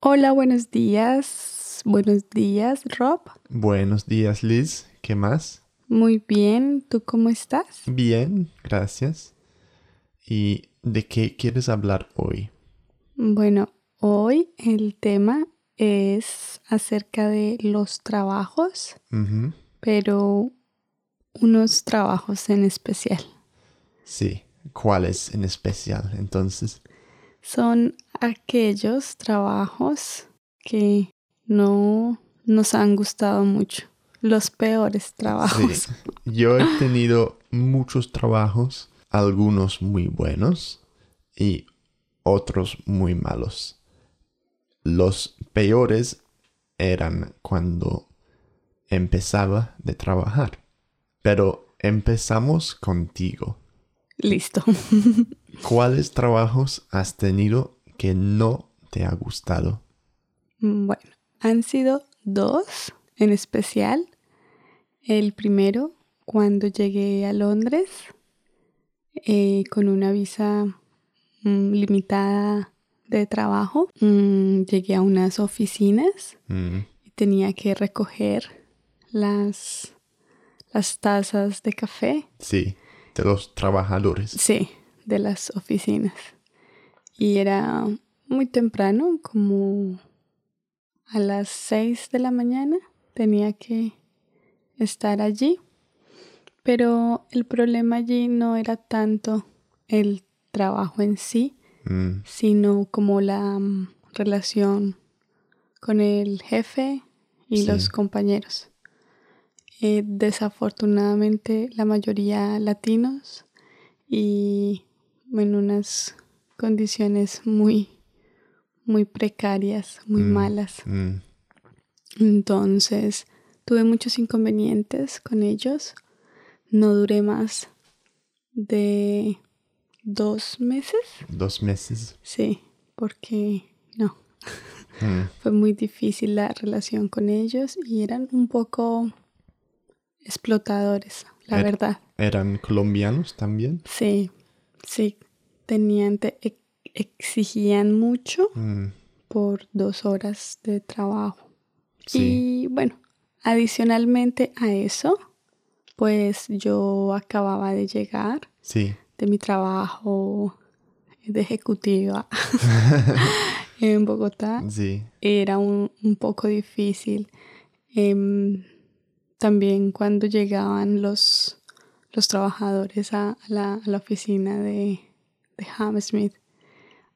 Hola, buenos días. Buenos días, Rob. Buenos días, Liz. ¿Qué más? Muy bien. ¿Tú cómo estás? Bien, gracias. ¿Y de qué quieres hablar hoy? Bueno, hoy el tema es acerca de los trabajos, pero unos trabajos en especial. Sí, ¿cuáles en especial entonces? Son aquellos trabajos que no nos han gustado mucho. Los peores trabajos. Sí, yo he tenido muchos trabajos, algunos muy buenos y otros muy malos. Los peores eran cuando empezaba de trabajar. Pero empezamos contigo. Listo. ¿Cuáles trabajos has tenido que no te ha gustado? Bueno, han sido dos en especial. El primero, cuando llegué a Londres eh, con una visa mm, limitada de trabajo, mm, llegué a unas oficinas Mm, y tenía que recoger las, las tazas de café sí, de los trabajadores. Sí, de las oficinas. Y era muy temprano, como a las 6 de la mañana tenía que estar allí. Pero el problema allí no era tanto el trabajo en sí, Mm, sino como la mm, relación con el jefe y Sí. los compañeros. Eh, desafortunadamente la mayoría latinos y en unas condiciones muy muy precarias, muy Mm. malas. mm, Entonces tuve muchos inconvenientes con ellos. No duré más de dos meses. dos meses. Sí, porque no, Mm, fue muy difícil la relación con ellos y eran un poco explotadores, la Er- verdad. ¿Eran colombianos también? Sí, sí, tenían, te ex- exigían mucho Mm, por dos horas de trabajo. sí. Y bueno, adicionalmente a eso, pues yo acababa de llegar Sí. de mi trabajo de ejecutiva en Bogotá. Sí. Era un, un poco difícil. Em, también cuando llegaban los, los trabajadores a, a la, a la oficina de, de Hammersmith,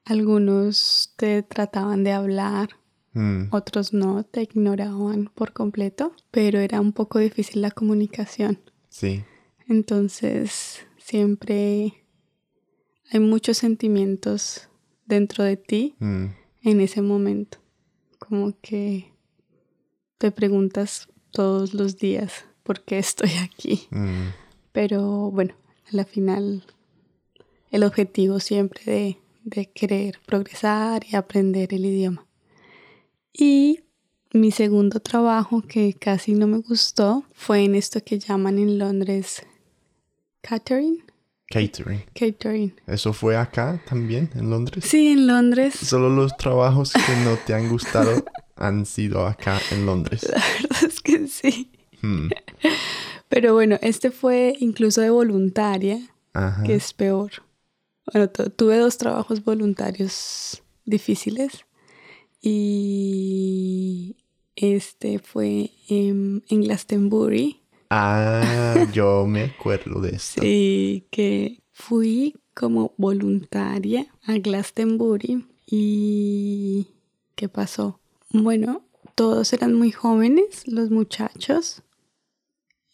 algunos te trataban de hablar Mm, otros no, te ignoraban por completo, pero era un poco difícil la comunicación. sí. Entonces, siempre hay muchos sentimientos dentro de ti Mm, en ese momento. Como que te preguntas todos los días por qué estoy aquí. mm, Pero bueno, a la final el objetivo siempre de, de querer progresar y aprender el idioma. Y mi segundo trabajo que casi no me gustó fue en esto que llaman en Londres catering. Catering. Catering. ¿Eso fue acá también, en Londres? Sí, en Londres. Solo los trabajos que no te han gustado han sido acá en Londres. La verdad es que sí. Mm, Pero bueno, este fue incluso de voluntaria, Ajá. que es peor. Bueno, tu- tuve dos trabajos voluntarios difíciles y este fue en, en Glastonbury. Ah, yo me acuerdo de esto. Sí, que fui como voluntaria a Glastonbury y ¿qué pasó? Bueno, todos eran muy jóvenes, los muchachos,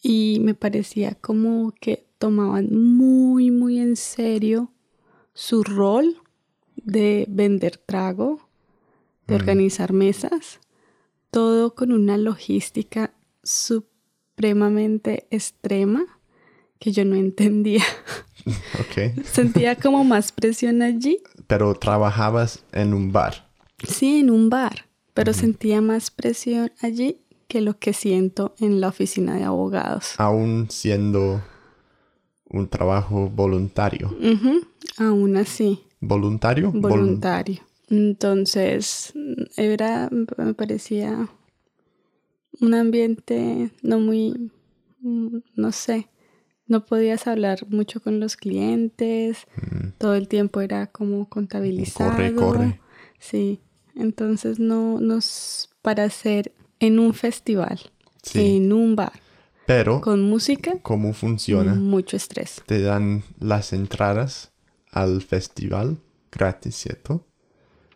y me parecía como que tomaban muy, muy en serio su rol de vender trago, de organizar mesas, todo con una logística supremamente extrema que yo no entendía. Ok. Sentía como más presión allí, Pero trabajabas en un bar. sí, en un bar, pero sentía más presión allí que lo que siento en la oficina de abogados. Aún siendo un trabajo voluntario. Aún así, ¿Voluntario? Vol- voluntario. Entonces, era, me parecía un ambiente no muy, no sé, no podías hablar mucho con los clientes, Mm, todo el tiempo era como contabilizado. Corre, corre. Sí, entonces no nos para hacer en un festival, Sí. en un bar, Pero, con música, ¿cómo funciona? mucho estrés. Te dan las entradas al festival gratis, ¿cierto?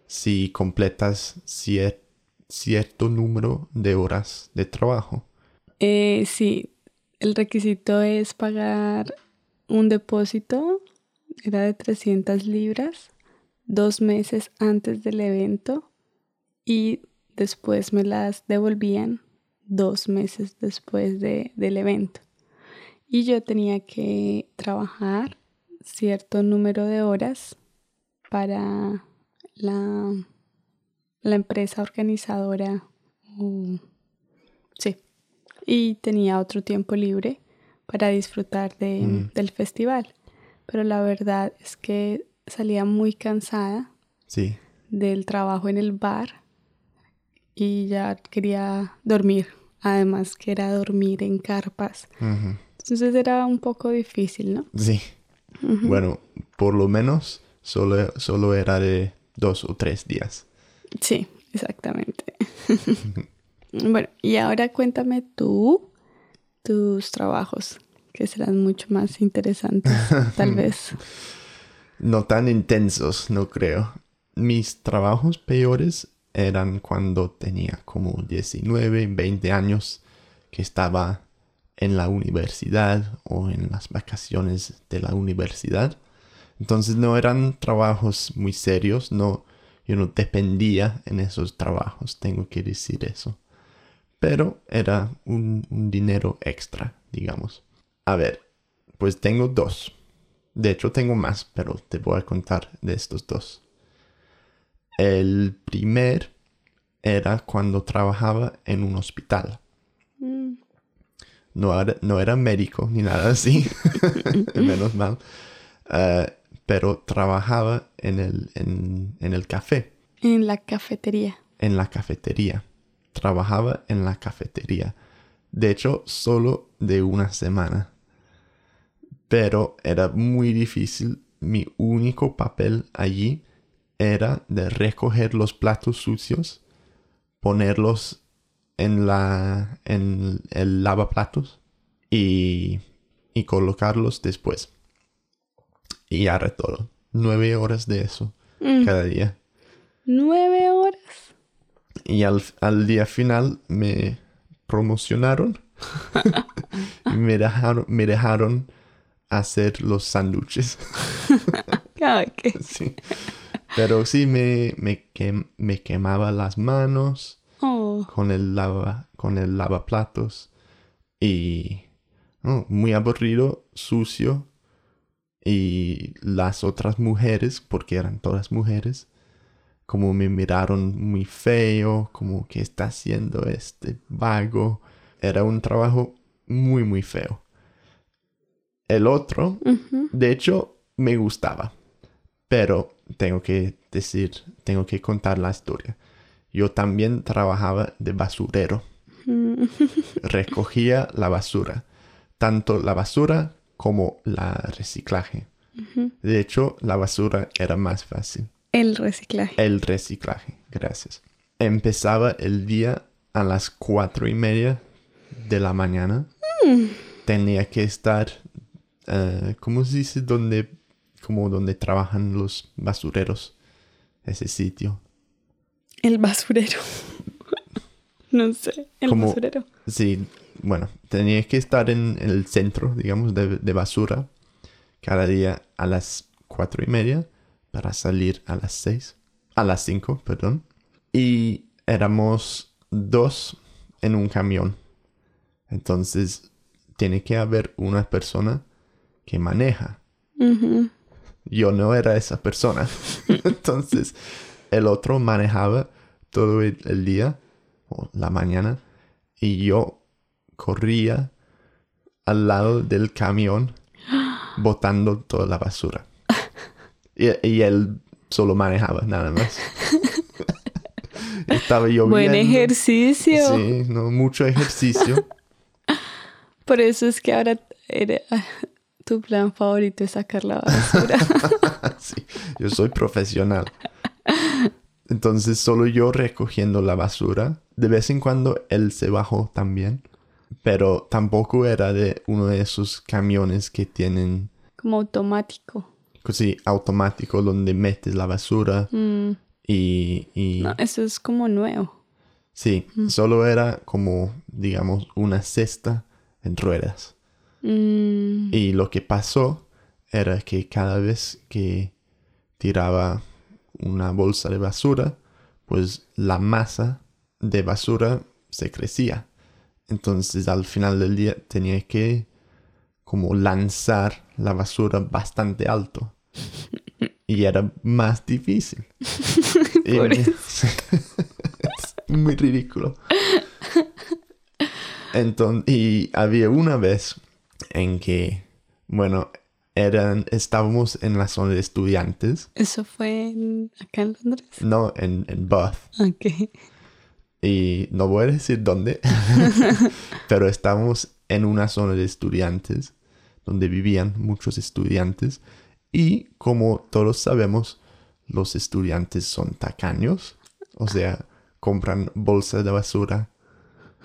Si completas cier- cierto número de horas de trabajo. Eh, sí, el requisito es pagar un depósito, era de 300 libras, dos meses antes del evento y después me las devolvían dos meses después de- del evento. Y yo tenía que trabajar cierto número de horas para la, la empresa organizadora. sí. Y tenía otro tiempo libre para disfrutar de- Mm. del festival. Pero la verdad es que salía muy cansada Sí. del trabajo en el bar y ya quería dormir. Además que era dormir en carpas. Entonces era un poco difícil, ¿no? Sí. Bueno, por lo menos solo, solo era de dos o tres días. Sí, exactamente. bueno, y ahora cuéntame tú tus trabajos, que serán mucho más interesantes, tal vez. No tan intensos, no creo. Mis trabajos peores eran cuando tenía como 19, 20 años, que estaba en la universidad o en las vacaciones de la universidad. Entonces no eran trabajos muy serios, no, yo no dependía en esos trabajos, tengo que decir eso. Pero era un, un dinero extra, digamos. A ver, pues tengo dos. De hecho, tengo más, pero te voy a contar de estos dos. El primer era cuando trabajaba en un hospital. Mm, No era, no era médico ni nada así, menos mal. Eh, pero trabajaba en el, en, en el café, En la cafetería. en la cafetería. Trabajaba en la cafetería. De hecho, solo de una semana. Pero era muy difícil. Mi único papel allí era de recoger los platos sucios, ponerlos en la en el lavaplatos y, y colocarlos después. Y ya era todo. Nueve horas de eso Mm, cada día. Nueve horas. Y al, al día final me promocionaron y me dejaron, me dejaron hacer los sándwiches. Sí. Pero sí me, me, quem- me quemaba las manos Oh, con el lava, con el lavaplatos y oh, muy aburrido, sucio y las otras mujeres, porque eran todas mujeres, como me miraron muy feo, como que está haciendo este vago. Era un trabajo muy muy feo. El otro, de hecho, me gustaba, pero tengo que decir, tengo que contar la historia. Yo también trabajaba de basurero. Mm, Recogía la basura. Tanto la basura como la reciclaje. De hecho, la basura era más fácil. El reciclaje. El reciclaje, gracias. Empezaba el día a las cuatro y media de la mañana. Tenía que estar, eh, ¿cómo se dice? Donde, como donde trabajan los basureros. Ese sitio. El basurero. no sé, el Como- basurero. Sí, bueno, tenía que estar en el centro, digamos, de, de basura cada día a las cuatro y media para salir a las seis, a las cinco, perdón. Y éramos dos en un camión. Entonces, tiene que haber una persona que maneja. Ujú. Yo no era esa persona. Entonces, el otro manejaba todo el, el día o la mañana y yo corría al lado del camión botando toda la basura. Y, y él solo manejaba, nada más. Estaba lloviendo. Buen ejercicio. Sí, no, mucho ejercicio. Por eso es que ahora era- tu plan favorito es sacar la basura. Sí, yo soy profesional. Entonces solo yo recogiendo la basura. De vez en cuando él se bajó también. Pero tampoco era de uno de esos camiones que tienen, Como automático. sí, automático donde metes la basura Mm, y... y no, eso es como nuevo. Sí, solo era como, digamos, una cesta en ruedas. Mm, Y lo que pasó era que cada vez que tiraba una bolsa de basura, pues la masa de basura se crecía. Entonces al final del día tenía que como lanzar la basura bastante alto. Y era más difícil. Pobrecito. es muy ridículo. Entonces, y había una vez en que, bueno, eran, estábamos en la zona de estudiantes, Eso fue en- acá en Londres. no en, en Bath. Ok. Y no voy a decir dónde, pero estábamos en una zona de estudiantes donde vivían muchos estudiantes. Y como todos sabemos, los estudiantes son tacaños, o sea, compran bolsas de basura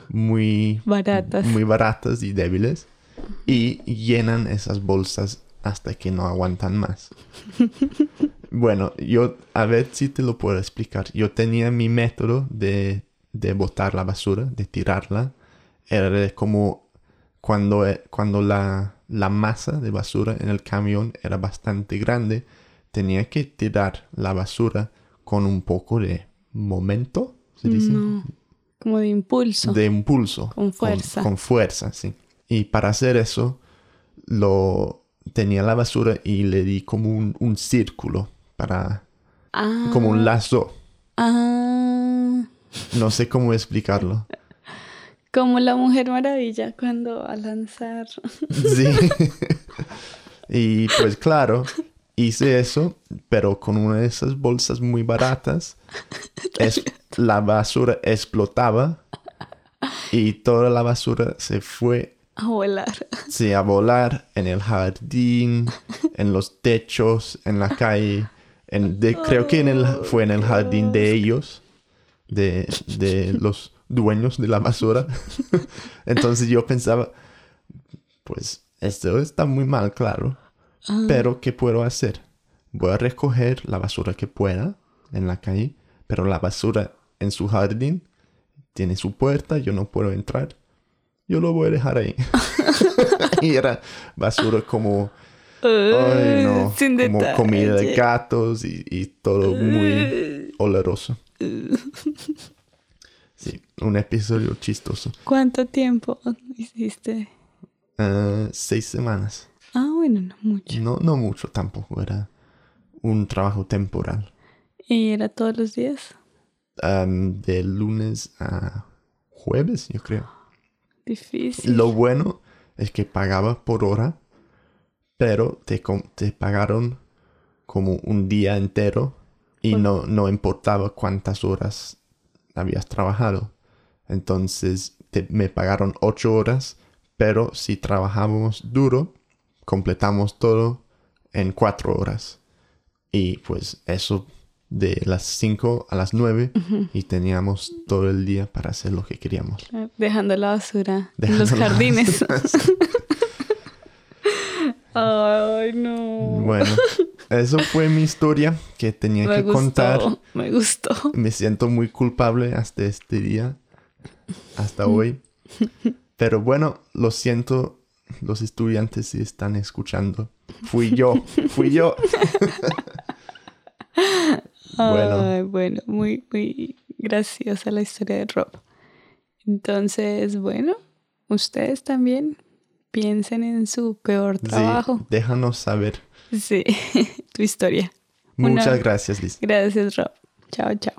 muy Baratas. muy baratas y débiles y llenan esas bolsas hasta que no aguantan más. bueno, yo a ver si te lo puedo explicar. Yo tenía mi método de, de botar la basura, de tirarla. Era como cuando, eh, cuando la, la masa de basura en el camión era bastante grande, tenía que tirar la basura con un poco de momento, ¿se dice? No, como de impulso. de impulso. Con fuerza. Con, fuerza, sí. Y para hacer eso, lo tenía la basura y le di como un, un círculo para... Ah, como un lazo. ah, No sé cómo explicarlo. como la Mujer Maravilla cuando va a lanzar. Sí. y pues claro, hice eso, pero con una de esas bolsas muy baratas. es- la basura explotaba y toda la basura se fue A volar. Sí, a volar en el jardín, en los techos, en la calle. En, de- creo que en el, fue en el jardín de ellos, de, de los dueños de la basura. Entonces yo pensaba, pues esto está muy mal, claro. Pero ¿qué puedo hacer? Voy a recoger la basura que pueda en la calle, pero la basura en su jardín tiene su puerta, yo no puedo entrar. Yo lo voy a dejar ahí. y era basura como, ay no, Sin como detalle. comida de gatos y, y todo muy oloroso. Sí, un episodio chistoso. ¿Cuánto tiempo hiciste? Ah, seis semanas. Ah, bueno, no mucho. No, no mucho tampoco, era un trabajo temporal. ¿Y era todos los días? De lunes a jueves, yo creo. Difícil. Lo bueno es que pagaba por hora, pero te, te pagaron como un día entero y no, no importaba cuántas horas habías trabajado. Entonces te- me pagaron ocho horas, pero si trabajábamos duro, completamos todo en cuatro horas. Y pues eso de las cinco a las nueve y teníamos todo el día para hacer lo que queríamos. Dejando la basura en los jardines. Ay, no. Bueno, eso fue mi historia que tenía me que gustó, contar. me gustó. Me siento muy culpable hasta este día, hasta hoy. Pero bueno, lo siento, los estudiantes si están escuchando. Fui yo, fui yo. Bueno. Ay, bueno, muy, muy graciosa la historia de Rob. Entonces, bueno, ustedes también piensen en su peor Sí, trabajo. déjanos saber. Sí, tu historia. Una- Muchas gracias, Liz. Gracias, Rob. Chao, chao.